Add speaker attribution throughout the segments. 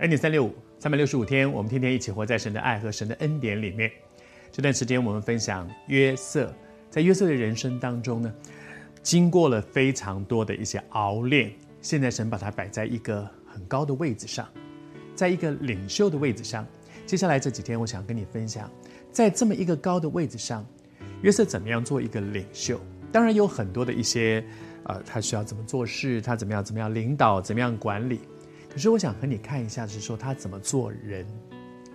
Speaker 1: 恩典三六五，三百六十五天，我们天天一起活在神的爱和神的恩典里面。这段时间，我们分享约瑟，在约瑟的人生当中呢，经过了非常多的一些熬炼，现在神把他摆在一个很高的位置上，在一个领袖的位置上。接下来这几天，我想跟你分享，在这么一个高的位置上，约瑟怎么样做一个领袖？当然有很多的一些，呃，他需要怎么做事，他怎么样怎么样领导，怎么样管理。可是我想和你看一下，是说他怎么做人。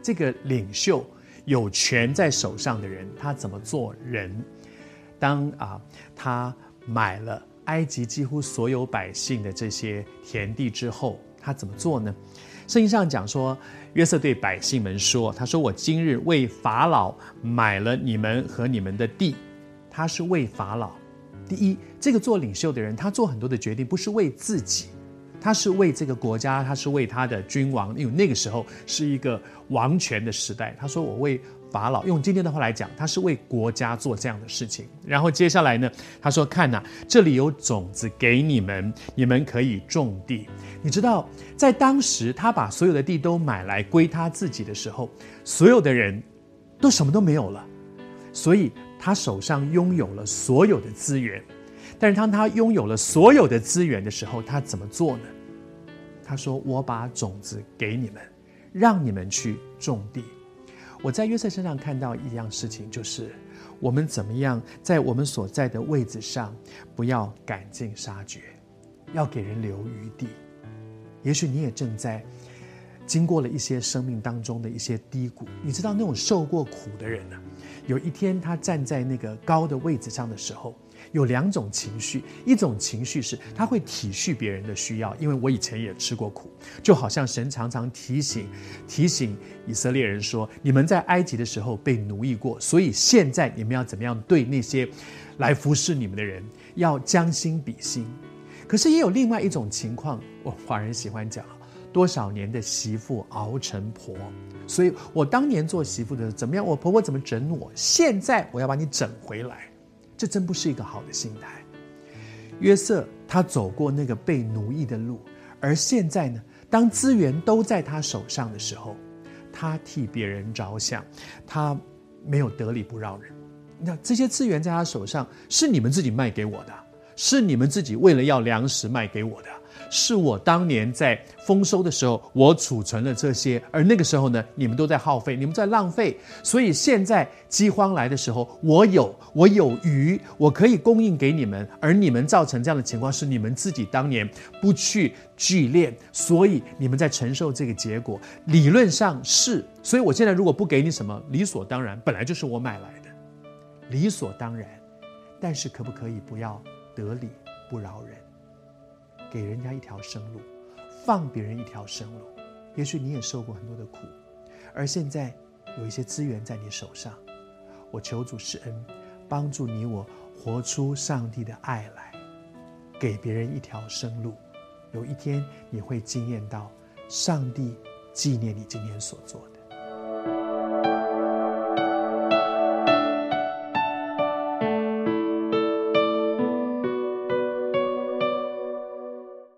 Speaker 1: 这个领袖有权在手上的人，他怎么做人？当啊，他买了埃及几乎所有百姓的这些田地之后，他怎么做呢？圣经上讲说，约瑟对百姓们说：“他说我今日为法老买了你们和你们的地。”他是为法老。第一，这个做领袖的人，他做很多的决定，不是为自己。他是为这个国家，他是为他的君王，因为那个时候是一个王权的时代。他说：“我为法老，用今天的话来讲，他是为国家做这样的事情。”然后接下来呢，他说：“看呐、这里有种子给你们，你们可以种地。”你知道，在当时他把所有的地都买来归他自己的时候，所有的人都什么都没有了，所以他手上拥有了所有的资源。但是当他拥有了所有的资源的时候，他怎么做呢？他说：“我把种子给你们，让你们去种地。”我在约瑟身上看到一样事情，就是我们怎么样在我们所在的位置上，不要赶尽杀绝，要给人留余地。也许你也正在经过了一些生命当中的一些低谷。你知道那种受过苦的人呢？有一天他站在那个高的位置上的时候。有两种情绪，一种情绪是他会体恤别人的需要，因为我以前也吃过苦，就好像神常常提醒提醒以色列人说：你们在埃及的时候被奴役过，所以现在你们要怎么样对那些来服侍你们的人，要将心比心。可是也有另外一种情况，我华人喜欢讲，多少年的媳妇熬成婆，所以我当年做媳妇的怎么样，我婆婆怎么整我，现在我要把你整回来。这真不是一个好的心态。约瑟他走过那个被奴役的路，而现在呢，当资源都在他手上的时候，他替别人着想，他没有得理不饶人。那这些资源在他手上，是你们自己卖给我的，是你们自己为了要粮食卖给我的。是我当年在丰收的时候，我储存了这些，而那个时候呢，你们都在耗费，你们在浪费，所以现在饥荒来的时候，我有，我有余，我可以供应给你们，而你们造成这样的情况，是你们自己当年不去聚敛，所以你们在承受这个结果。理论上是，所以我现在如果不给你什么，理所当然，本来就是我买来的，理所当然。但是可不可以不要得理不饶人？给人家一条生路，放别人一条生路。也许你也受过很多的苦，而现在有一些资源在你手上，我求主施恩，帮助你我活出上帝的爱来，给别人一条生路。有一天你会惊艳到上帝纪念你今天所做的。